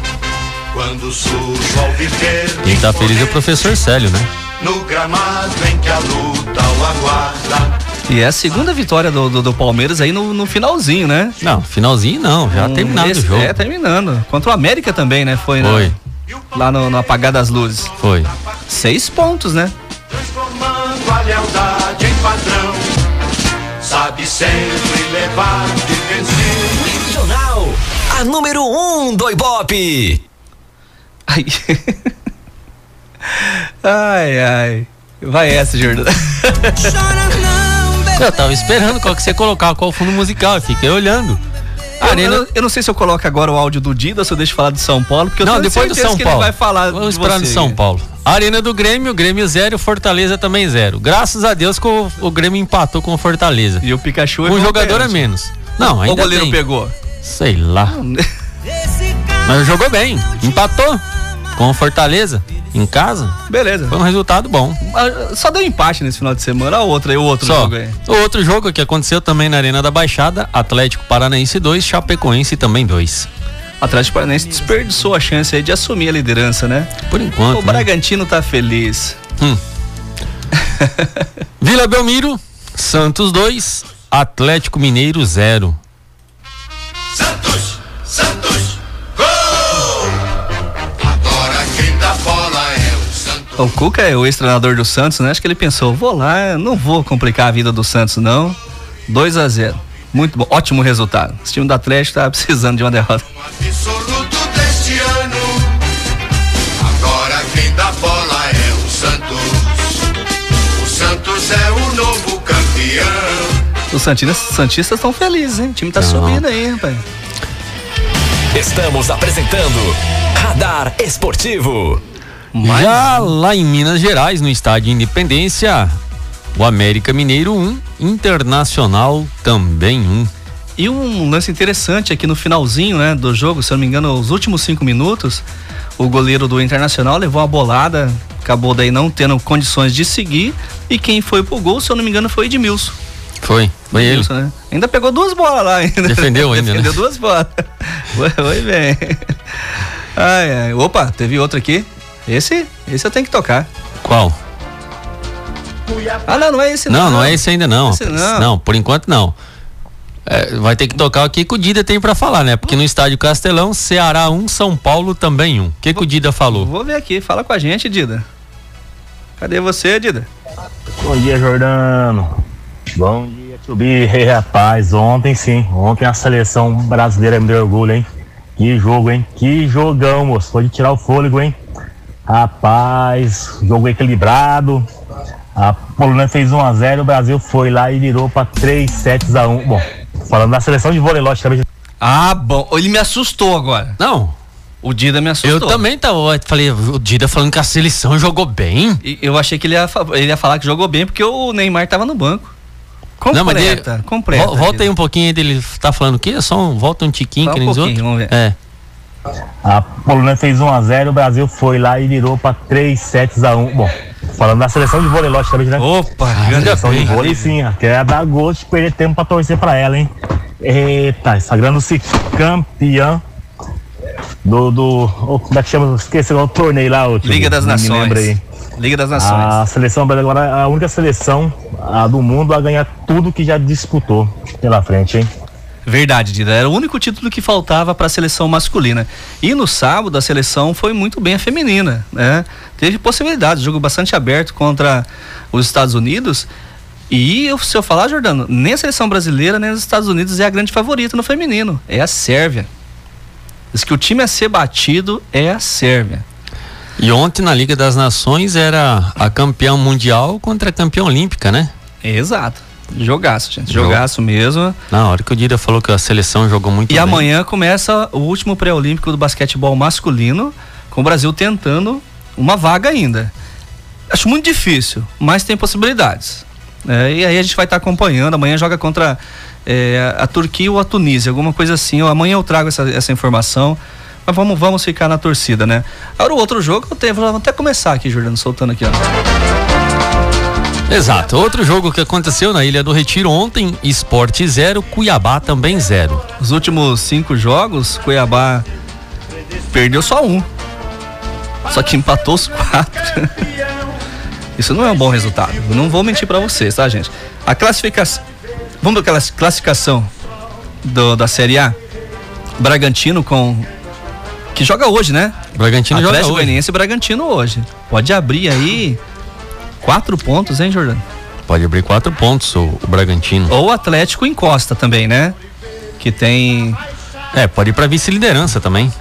Quando surge ao viver Quem tá feliz é o professor Célio, né? no gramado em que a luta o aguarda. E é a segunda vitória do, do, do Palmeiras aí no, no finalzinho, né? Não, finalzinho não, já Hum, terminado esse- o jogo. É, terminando. Contra o América também, né? Foi, né? Lá no, no apagar das luzes. Foi. Seis pontos, né? Transformando a lealdade em padrão. Sabe sempre levar de vencer. Regional, a número 1 um do Ibope. Ai. (laughs) ai, ai. Vai essa, Jordão. Eu tava esperando qual que você colocar, qual fundo musical, eu fiquei olhando. Eu, Arena- eu, eu não sei se eu coloco agora o áudio do Dida ou se eu deixo falar do São Paulo, porque eu não, tenho depois do São que Paulo. ele vai falar Vamos de esperar você. São Paulo. Arena do Grêmio, Grêmio zero, Fortaleza também zero. Graças a Deus que o, o Grêmio empatou com o Fortaleza. E o Pikachu é Um jogador a pênalti. menos. Não, O ainda goleiro tem. pegou. Sei lá. Mas jogou bem, empatou com o Fortaleza em casa. Beleza. Foi um resultado bom. Ah, Só deu empate nesse final de semana. A outra, e o outro Só. jogo aí. O outro jogo que aconteceu também na Arena da Baixada, Atlético Paranaense 2, Chapecoense também 2. O Atlético Paranaense desperdiçou a chance aí de assumir a liderança, né? Por enquanto. o né? Bragantino tá feliz. Hum. (laughs) Vila Belmiro, Santos 2, Atlético Mineiro 0. Santos, Santos, o. O Cuca é o ex-treinador do Santos, né? Acho que ele pensou, vou lá, não vou complicar a vida do Santos, não. 2 a 0 Muito bom, ótimo resultado. Esse time do Atlético tá (laughs) precisando de uma derrota. Absoluto deste ano. Agora quem dá bola é o Santos. O Santos é o novo campeão. Os Santistas Santistas estão felizes, hein? O time tá Não. subindo aí, rapaz. Estamos apresentando Radar Esportivo. Já lá em Minas Gerais, no estádio Independência, o América Mineiro 1, Internacional também 1. E um lance interessante aqui no finalzinho, né, do jogo, se eu não me engano, os últimos cinco minutos, o goleiro do Internacional levou uma bolada, acabou daí não tendo condições de seguir, e quem foi pro gol, se eu não me engano, foi Edmilson. Foi, foi ele. Edmilson, né? Ainda pegou duas bolas lá ainda. Defendeu ainda, né? Defendeu duas bolas. (laughs) Foi, foi bem. Ai, ai. Opa, teve outro aqui. Esse, esse eu tenho que tocar. Qual? Ah, não, não é esse não. Não, não é esse ainda não. Esse não. Não, por enquanto não. É, vai ter que tocar o que que o Dida tem pra falar, né? Porque no estádio Castelão, Ceará 1, São Paulo também 1. O que, que o Dida falou? Vou ver aqui, fala com a gente, Dida. Cadê você, Dida? Bom dia, Jordano. Bom dia, Tubi. Ei, rapaz, ontem sim, ontem a seleção brasileira me deu orgulho, hein? Que jogo, hein? Que jogão, moço. Foi de tirar o fôlego, hein? Rapaz, jogo equilibrado. A Polônia fez 1x0, o Brasil foi lá e virou pra 3 sets a 1. Bom, falando da seleção de vôlei, logicamente. Ah, bom. Ele me assustou agora. Não. O Dida me assustou. Eu também tava, eu falei, o Dida falando que a seleção jogou bem. E Eu achei que ele ia, ele ia falar que jogou bem porque o Neymar tava no banco. Completa, Não, mas ele- completa. Vol- volta Dida. aí um pouquinho dele tá falando o quê? Só um, volta um tiquinho Só que um nem os pouquinho, outros. vamos ver. É. A Polônia fez 1x0, o Brasil foi lá e virou pra 3 sets a 1. Bom, falando da seleção de vôlei, logicamente, né? Opa, A grande seleção de bem. vôlei sim, ó, que é dar gosto de perder tempo pra torcer pra ela, hein? Eita, sagrando-se campeã do, do oh, como é que chama? Esqueci o torneio lá, o Liga das Nações. Liga das Nações. A seleção brasileira agora é a única seleção a do mundo a ganhar tudo que já disputou pela frente, hein? Verdade, Dida. Era o único título que faltava para a seleção masculina. E no sábado a seleção foi muito bem a feminina, né? Teve possibilidades, jogo bastante aberto contra os Estados Unidos. E se eu falar, Jordano, nem a seleção brasileira nem os Estados Unidos é a grande favorita no feminino. É a Sérvia. Diz que o time a ser batido é a Sérvia. E ontem na Liga das Nações era a campeã mundial contra a campeã olímpica, né? Exato. Jogaço, gente. Jogaço mesmo. Na hora que o Dida falou que a seleção jogou muito E bem. amanhã começa o último pré-olímpico do basquetebol masculino, com o Brasil tentando uma vaga ainda. Acho muito difícil, mas tem possibilidades. É, e aí a gente vai estar tá acompanhando. Amanhã joga contra é, a Turquia ou a Tunísia, alguma coisa assim. Amanhã eu trago essa, essa informação. Mas vamos, vamos ficar na torcida, né? Agora o outro jogo eu tenho, vou até começar aqui, Jordano, soltando aqui, ó. Exato. Outro jogo que aconteceu na Ilha do Retiro ontem, Esporte 0, Cuiabá também 0. Os últimos cinco jogos, Cuiabá perdeu só um. Só que empatou os quatro. (laughs) Isso não é um bom resultado. Não vou mentir para vocês, tá, gente? A classificação. Vamos para aquela classificação do, da Série A? Bragantino com. Que joga hoje, né? Bragantino Atlético joga hoje. Goianiense e Bragantino hoje. Pode abrir aí quatro pontos, hein, Jordano? Pode abrir quatro pontos o, o Bragantino. Ou o Atlético encosta também, né? Que tem. É, pode ir para vice-liderança também.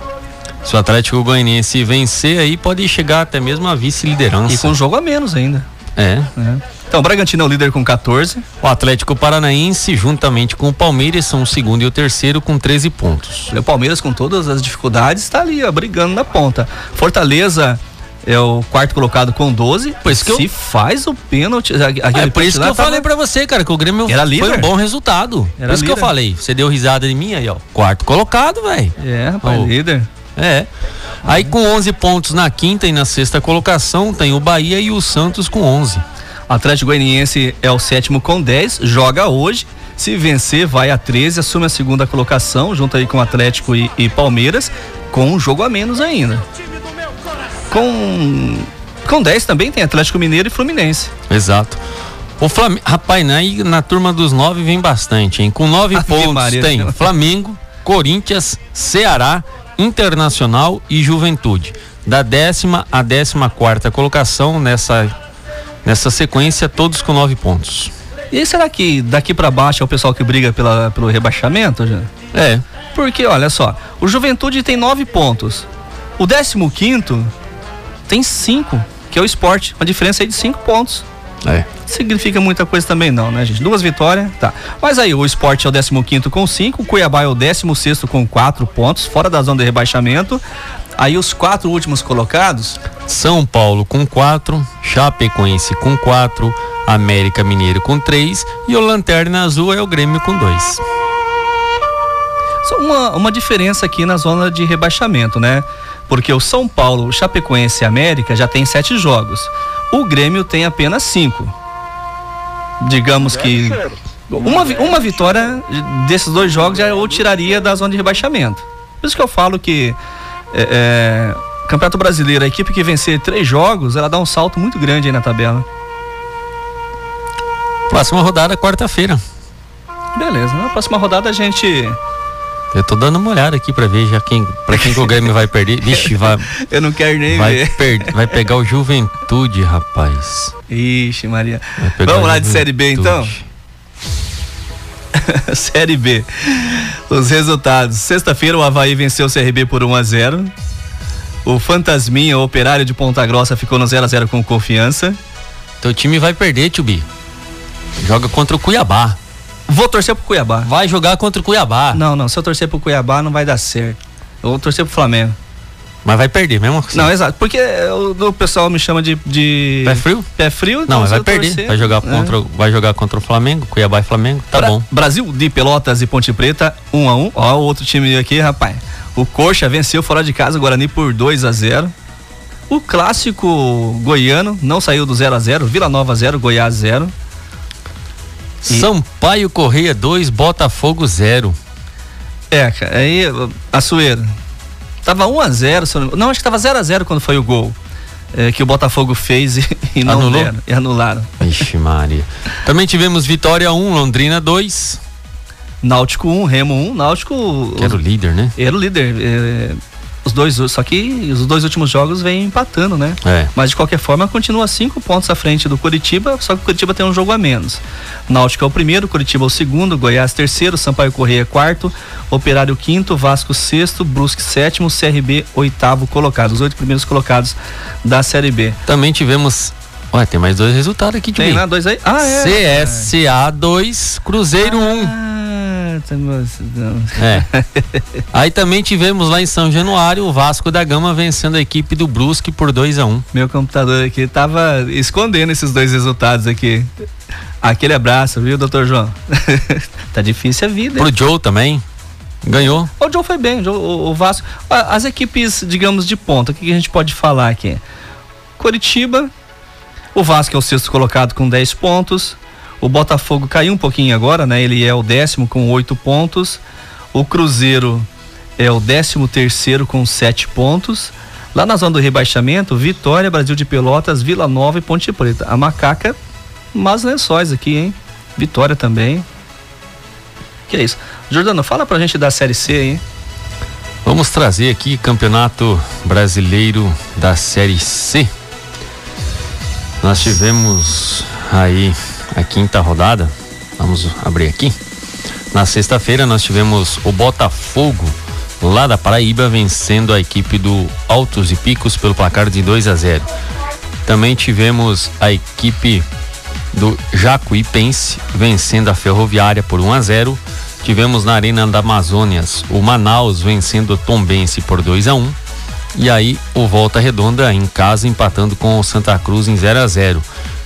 Se o Atlético Goianiense vencer aí, pode chegar até mesmo a vice-liderança. E com um jogo a menos ainda. É. é. Então, o Bragantino é o líder com 14. O Atlético Paranaense, juntamente com o Palmeiras, são o segundo e o terceiro com 13 pontos. O Palmeiras, com todas as dificuldades, está ali, ó, brigando na ponta. Fortaleza é o quarto colocado com 12. Pois que se eu... faz o pênalti. É por isso que eu falei para você, cara, que o Grêmio Era líder. foi um bom resultado. Era por isso líder. que eu falei. Você deu risada de mim aí, ó. Quarto colocado, velho. É, rapaz, Oh. líder. É. Aí com 11 pontos na quinta e na sexta colocação, tem o Bahia e o Santos com 11. Atlético Goianiense é o sétimo com 10, joga hoje. Se vencer, vai a 13, assume a segunda colocação, junto aí com Atlético e, e Palmeiras, com um jogo a menos ainda. Com, com 10 também tem Atlético Mineiro e Fluminense. Exato. O Flamengo, rapaz, na, na turma dos nove vem bastante, hein? Com nove pontos Maria. tem Flamengo, Corinthians, Ceará, Internacional e Juventude. Da décima à décima quarta colocação nessa, nessa sequência, todos com nove pontos. E será que daqui pra baixo é o pessoal que briga pela, pelo rebaixamento, já? É. Porque, olha só, o Juventude tem nove pontos. O 15 quinto tem cinco, que é o esporte. Uma diferença aí de cinco pontos. É. Significa muita coisa também não, né, gente? Duas vitórias, tá. Mas aí, o esporte é o 15 quinto com cinco, o Cuiabá é o 16 sexto com quatro pontos, fora da zona de rebaixamento. Aí os quatro últimos colocados, São Paulo com quatro, Chapecoense com quatro, América Mineiro com três e o Lanterna Azul é o Grêmio com dois. Só uma, uma diferença aqui na zona de rebaixamento, né? Porque o São Paulo, o Chapecoense e a América já tem sete jogos. O Grêmio tem apenas cinco. Digamos que uma, uma vitória desses dois jogos já eu tiraria da zona de rebaixamento. Por isso que eu falo que é, é, Campeonato Brasileiro, a equipe que vencer três jogos, ela dá um salto muito grande aí na tabela. Próxima rodada, quarta-feira. Beleza, na próxima rodada a gente. Eu tô dando uma olhada aqui pra ver já quem, pra quem que o Grêmio vai perder. Vixe, vai, (laughs) Eu não quero nem vai, ver. per- vai pegar o Juventude, rapaz. Ixi, Maria. Vamos lá de Série B então? (laughs) Série B. Os resultados. Sexta-feira o Havaí venceu o CRB por 1 a 0 O Fantasminha, o operário de Ponta Grossa, ficou no 0 a 0 com confiança. Teu time vai perder, Tio Bi. Joga contra o Cuiabá. Vou torcer pro Cuiabá. Vai jogar contra o Cuiabá. Não, não. Se eu torcer pro Cuiabá, não vai dar certo. Eu vou torcer pro Flamengo. Mas vai perder mesmo assim. Não, exato. Porque o, o pessoal me chama de. de Pé frio? Pé frio, Não, então mas se vai perder. torcer, Vai jogar, é. contra, o- vai jogar contra o Flamengo, Cuiabá e Flamengo. Tá Bra- bom. Brasil de Pelotas e Ponte Preta, 1 a 1 Ó, o outro time aqui, rapaz. O Coxa venceu fora de casa o Guarani por 2 a 0 O clássico goiano não saiu do 0 a 0 Vila Nova 0, Goiás 0. Sampaio Correia 2, Botafogo 0. É, cara, aí a Sueira. Tava 1 a 0 se eu não, não, acho que tava 0 a 0 quando foi o gol. é, que o Botafogo fez e, e não Anulou? deram, e anularam. Ixi, Maria. Também tivemos Vitória 1, Londrina 2. Náutico 1, Remo 1, Náutico. Que era o líder, né? Era o líder. é, os dois, só que os dois últimos jogos vêm empatando, né? É. Mas de qualquer forma continua cinco pontos à frente do Curitiba, só que o Curitiba tem um jogo a menos. Náutico é o primeiro, Curitiba é o segundo, Goiás terceiro, Sampaio Correia quarto, Operário quinto, Vasco sexto, Brusque sétimo, CRB oitavo colocado. Os oito primeiros colocados da Série B. Também tivemos. Ué, tem mais dois resultados aqui, Tem Tio lá dois aí? Ah, é. CSA 2, Cruzeiro 1. Ah, não. É. (laughs) Aí também tivemos lá em São Januário o Vasco da Gama vencendo a equipe do Brusque por 2 a 1 Meu computador aqui tava escondendo esses dois resultados aqui. Aquele abraço, viu, doutor João? (laughs) tá difícil a vida. Pro Joe também. Ganhou. O Joe foi bem, o, Joe, o Vasco. As equipes, digamos, de ponta, o que a gente pode falar aqui? Coritiba, o Vasco é o sexto colocado com 10 pontos. O Botafogo caiu um pouquinho agora, né? Ele é o décimo com 8 pontos. O Cruzeiro é o décimo terceiro com 7 pontos. Lá na zona do rebaixamento, Vitória, Brasil de Pelotas, Vila Nova e Ponte Preta. A macaca, mas lençóis aqui, hein? Vitória também. Que é isso? Jordano, fala pra gente da Série C, hein? Vamos trazer aqui Campeonato Brasileiro da Série C. Nós tivemos aí a quinta rodada. Vamos abrir aqui. Na sexta-feira nós tivemos o Botafogo lá da Paraíba vencendo a equipe do Altos e Picos pelo placar de 2 a 0. Também tivemos a equipe do Jacuipense vencendo a Ferroviária por 1 a 0. Tivemos na Arena da Amazônias o Manaus vencendo o Tombense por 2 a 1. E aí o Volta Redonda em casa empatando com o Santa Cruz em 0 a 0.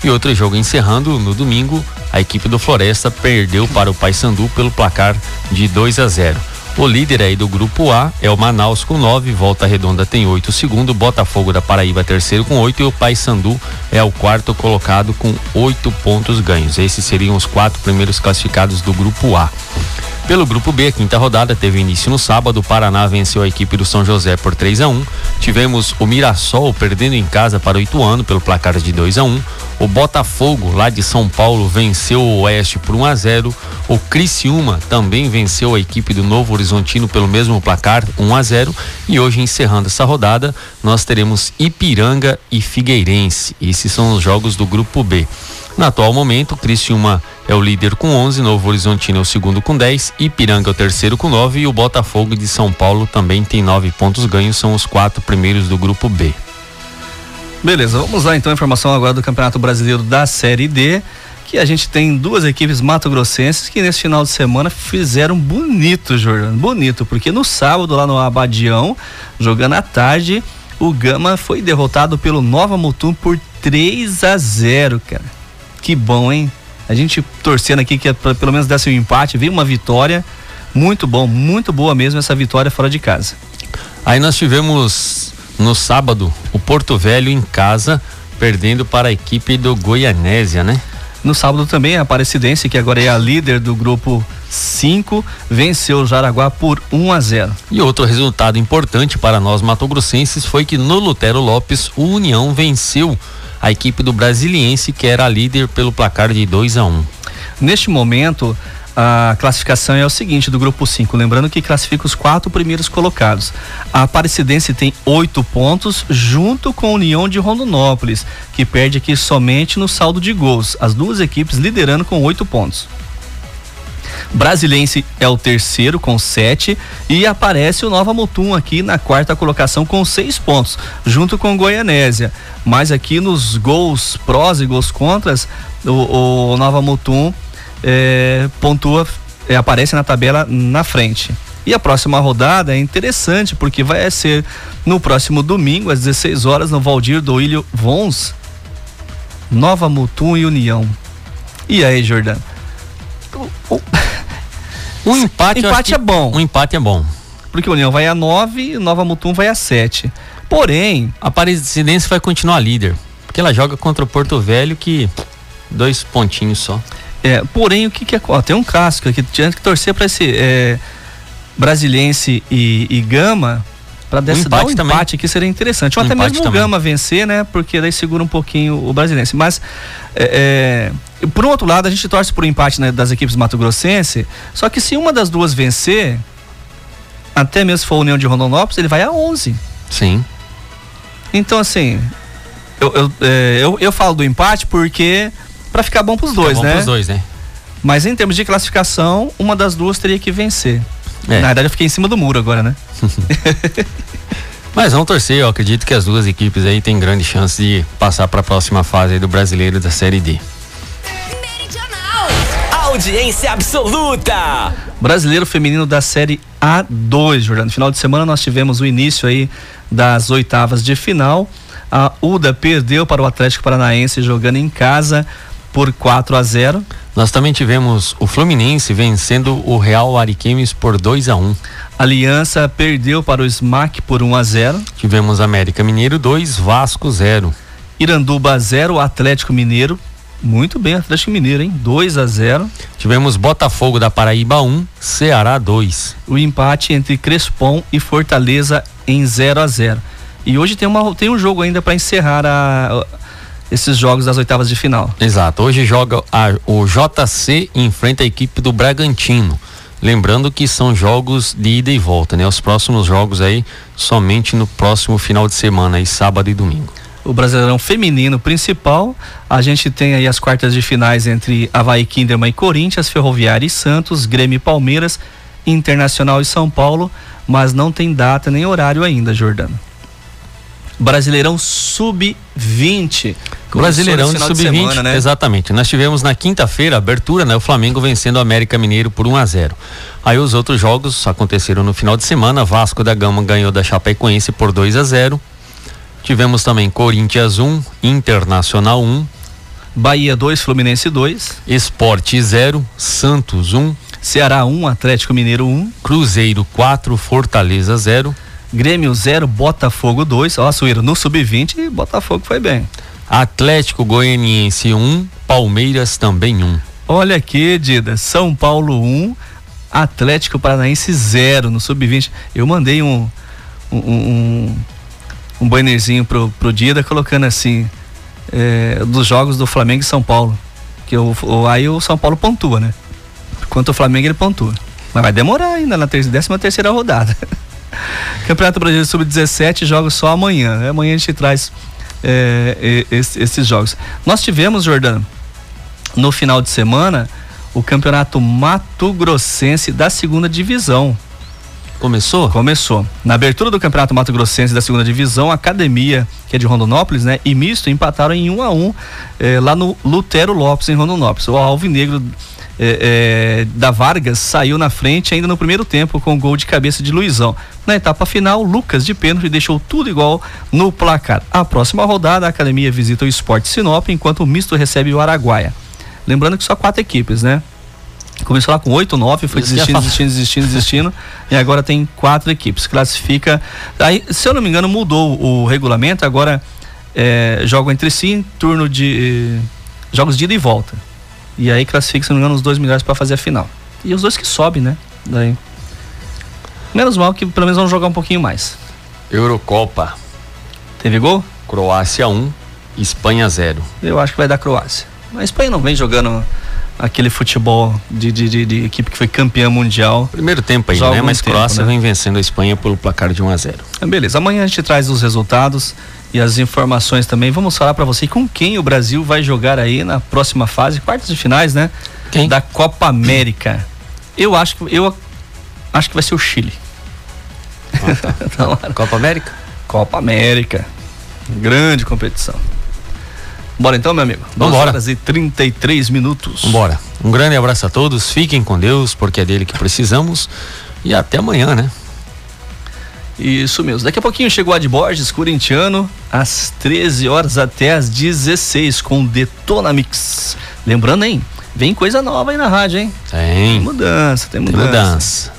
E outro jogo encerrando no domingo, a equipe do Floresta perdeu para o Paysandu pelo placar de 2 a 0. O líder aí do grupo A é o Manaus com 9, Volta Redonda tem 8, segundo, Botafogo da Paraíba terceiro com 8 e o Paysandu é o quarto colocado com 8 pontos ganhos. Esses seriam os quatro primeiros classificados do grupo A. Pelo grupo B, a quinta rodada teve início no sábado. O Paraná venceu a equipe do São José por 3 a 1. Tivemos o Mirassol perdendo em casa para o Ituano pelo placar de 2 a 1. O Botafogo, lá de São Paulo, venceu o Oeste por 1 a 0. O Criciúma também venceu a equipe do Novo Horizontino pelo mesmo placar, 1 a 0. E hoje, encerrando essa rodada, nós teremos Ipiranga e Figueirense. Esses são os jogos do grupo B. No atual momento, o Criciúma é o líder com 11, Novo Horizontino é o segundo com 10, Ipiranga é o terceiro com 9 e o Botafogo de São Paulo também tem 9 pontos ganhos, são os quatro primeiros do grupo B. Beleza, vamos lá então a informação agora do Campeonato Brasileiro da Série D, que a gente tem duas equipes mato-grossenses que nesse final de semana fizeram bonito, Jordano, bonito, porque no sábado lá no Abadião, jogando à tarde, o Gama foi derrotado pelo Nova Mutum por 3 a 0, cara. Que bom, hein? A gente torcendo aqui que pra, pelo menos desse um empate, veio uma vitória. Muito bom, muito boa mesmo essa vitória fora de casa. Aí nós tivemos no sábado o Porto Velho em casa, perdendo para a equipe do Goianésia, né? No sábado também a Aparecidense, que agora é a líder do grupo 5, venceu o Jaraguá por 1 a 0. E outro resultado importante para nós matogrossenses foi que no Lutero Lopes o União venceu a equipe do Brasiliense, que era a líder pelo placar de 2 a 1 um. Neste momento, a classificação é o seguinte do grupo 5, lembrando que classifica os quatro primeiros colocados. A Aparecidense tem oito pontos, junto com a União de Rondonópolis, que perde aqui somente no saldo de gols. As duas equipes liderando com oito pontos. Brasilense é o terceiro com sete e aparece o Nova Mutum aqui na quarta colocação com seis pontos, junto com Goianésia. Mas aqui nos gols prós e gols contras, o, o Nova Mutum é, pontua, é, aparece na tabela na frente. E a próxima rodada é interessante porque vai ser no próximo domingo às 16 horas no Valdir do Ilho Vons, Nova Mutum e União. E aí, Jordano? Um (laughs) empate, empate é bom. Um empate é bom. Porque o União vai a 9 e Nova Mutum vai a 7. Porém, a Parisidense vai continuar líder. Porque ela joga contra o Porto Velho que dois pontinhos só. É, porém, o que que é. Ó, tem um clássico aqui, tinha que torcer para esse é, Brasiliense e, e Gama para um empate, dar um também. empate aqui seria interessante. Ou um até mesmo também. o Gama vencer, né? Porque daí segura um pouquinho o Brasiliense. Mas é, é, por um outro lado, a gente torce por um empate né, das equipes Mato Grossense. Só que se uma das duas vencer, até mesmo se for a União de Rondonópolis, ele vai a 11. Sim. Então, assim, eu, eu, é, eu, eu falo do empate porque para ficar bom pros dois, bom né? Pros dois, né? Mas em termos de classificação, uma das duas teria que vencer. É. Na verdade, eu fiquei em cima do muro agora, né? (laughs) Mas vamos torcer, eu acredito que as duas equipes aí têm grande chance de passar para a próxima fase do brasileiro da Série D. Audiência absoluta! Brasileiro feminino da Série A2, Jordano. No final de semana nós tivemos o início aí das oitavas de final. A UDA perdeu para o Atlético Paranaense jogando em casa por 4 a 0. Nós também tivemos o Fluminense vencendo o Real Ariquemes por 2 a 1. Aliança perdeu para o SMAC por 1 a 0. Tivemos América Mineiro 2, Vasco 0. Iranduba 0, Atlético Mineiro. Muito bem, Atlético Mineiro, hein? 2 a 0. Tivemos Botafogo da Paraíba 1, Ceará 2. O empate entre Crespon e Fortaleza em 0 a 0. E hoje tem, uma, tem um jogo ainda para encerrar a, esses jogos das oitavas de final. Exato. Hoje joga a, o JC enfrenta a equipe do Bragantino. Lembrando que são jogos de ida e volta, né? Os próximos jogos aí somente no próximo final de semana, aí sábado e domingo o Brasileirão Feminino principal. A gente tem aí as quartas de finais entre Havaí Kinderman e Corinthians, Ferroviária e Santos, Grêmio e Palmeiras, Internacional e São Paulo, mas não tem data nem horário ainda, Jordano. Brasileirão Sub-20. Brasileirão de Sub-20, né? exatamente. Nós tivemos na quinta-feira abertura, né? O Flamengo vencendo o América Mineiro por 1 a 0. Aí os outros jogos aconteceram no final de semana. Vasco da Gama ganhou da Chapecoense por 2 a 0. Tivemos também Corinthians 1, Internacional 1, Bahia 2, Fluminense 2, Esporte 0, Santos 1, Ceará 1, Atlético Mineiro 1, Cruzeiro 4, Fortaleza 0, Grêmio 0, Botafogo 2. Ó, Suíra, no sub-20, Botafogo foi bem. Atlético Goianiense 1, Palmeiras também 1. Olha aqui, Dida, São Paulo 1, Atlético Paranaense 0 no sub-20. Eu mandei um, um, um um bannerzinho pro, pro Dida colocando assim é, dos jogos do Flamengo e São Paulo. Que aí o São Paulo pontua, né? Quanto o Flamengo ele pontua. Mas vai demorar ainda na ter, décima terceira rodada. (laughs) Campeonato Brasileiro Sub-17 jogos só amanhã. Amanhã a gente traz é, esses, esses jogos. Nós tivemos, Jordano, no final de semana, o Campeonato Mato Grossense da segunda divisão. Começou? Começou. Na abertura do Campeonato Mato Grossense da segunda divisão, a Academia, que é de Rondonópolis, né? E Misto empataram em 1 um a 1 um, eh, lá no Lutero Lopes, em Rondonópolis. O Alvinegro eh, eh, da Vargas saiu na frente ainda no primeiro tempo com o gol de cabeça de Luizão. Na etapa final, Lucas de pênalti deixou tudo igual no placar. A próxima rodada, a Academia visita o Esporte Sinop, enquanto o Misto recebe o Araguaia. Lembrando que só quatro equipes, né? Começou lá com 8, 9, foi desistindo, desistindo, desistindo, desistindo. e agora tem quatro equipes. Classifica. Aí, se eu não me engano, mudou o regulamento, agora é, jogam entre si em turno de. jogos de ida e volta. E aí classifica, se não me engano, os dois melhores para fazer a final. E os dois que sobem, né? Daí. Menos mal que pelo menos vão jogar um pouquinho mais. Eurocopa. Teve gol? Croácia 1, Espanha 0. Eu acho que vai dar Croácia. A Espanha não vem jogando aquele futebol de, de, de, de, equipe que foi campeã mundial. Primeiro tempo aí, né? Mas tempo, Croácia né? vem vencendo a Espanha pelo placar de 1 a 0. Ah, beleza, amanhã a gente traz os resultados e as informações também. Vamos falar para você com quem o Brasil vai jogar aí na próxima fase, quartas de finais, né? Quem? Da Copa América. Eu acho que eu acho que vai ser o Chile. Ah, tá. (laughs) (laughs) Copa América? Copa América. Grande competição. Bora então, meu amigo. Vamos horas e 33 minutos. Bora. Um grande abraço a todos. Fiquem com Deus, porque é dele que precisamos. E até amanhã, né? Isso mesmo. Daqui a pouquinho chegou Ad Borges, corintiano, às 13 horas até às 16 com Detona Mix. Lembrando, hein? Vem coisa nova aí na rádio, hein? Tem. Tem mudança, tem mudança. Tem mudança.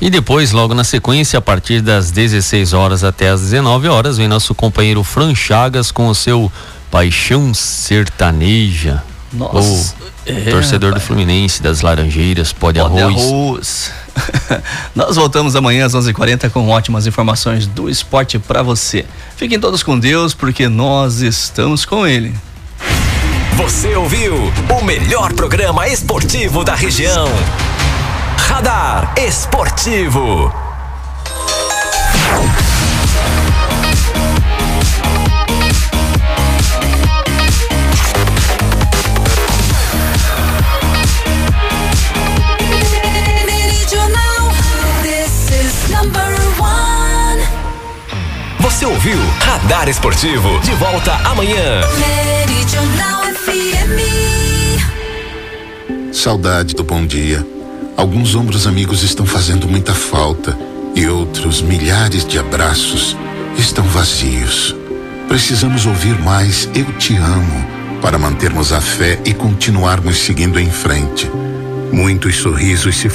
E depois, logo na sequência, a partir das 16 horas até as 19 horas, vem nosso companheiro Fran Chagas com o seu Paixão Sertaneja. Nossa. É, torcedor pai. do Fluminense, das Laranjeiras, pode, pode arroz. arroz. (laughs) Nós voltamos amanhã às 11:40 com ótimas informações do esporte para você. Fiquem todos com Deus, porque nós estamos com Ele. Você ouviu o melhor programa esportivo da região. Radar Esportivo. Você ouviu Radar Esportivo. De volta amanhã. Saudade do bom dia. Alguns ombros amigos estão fazendo muita falta e outros milhares de abraços estão vazios. Precisamos ouvir mais Eu Te Amo para mantermos a fé e continuarmos seguindo em frente. Muitos sorrisos se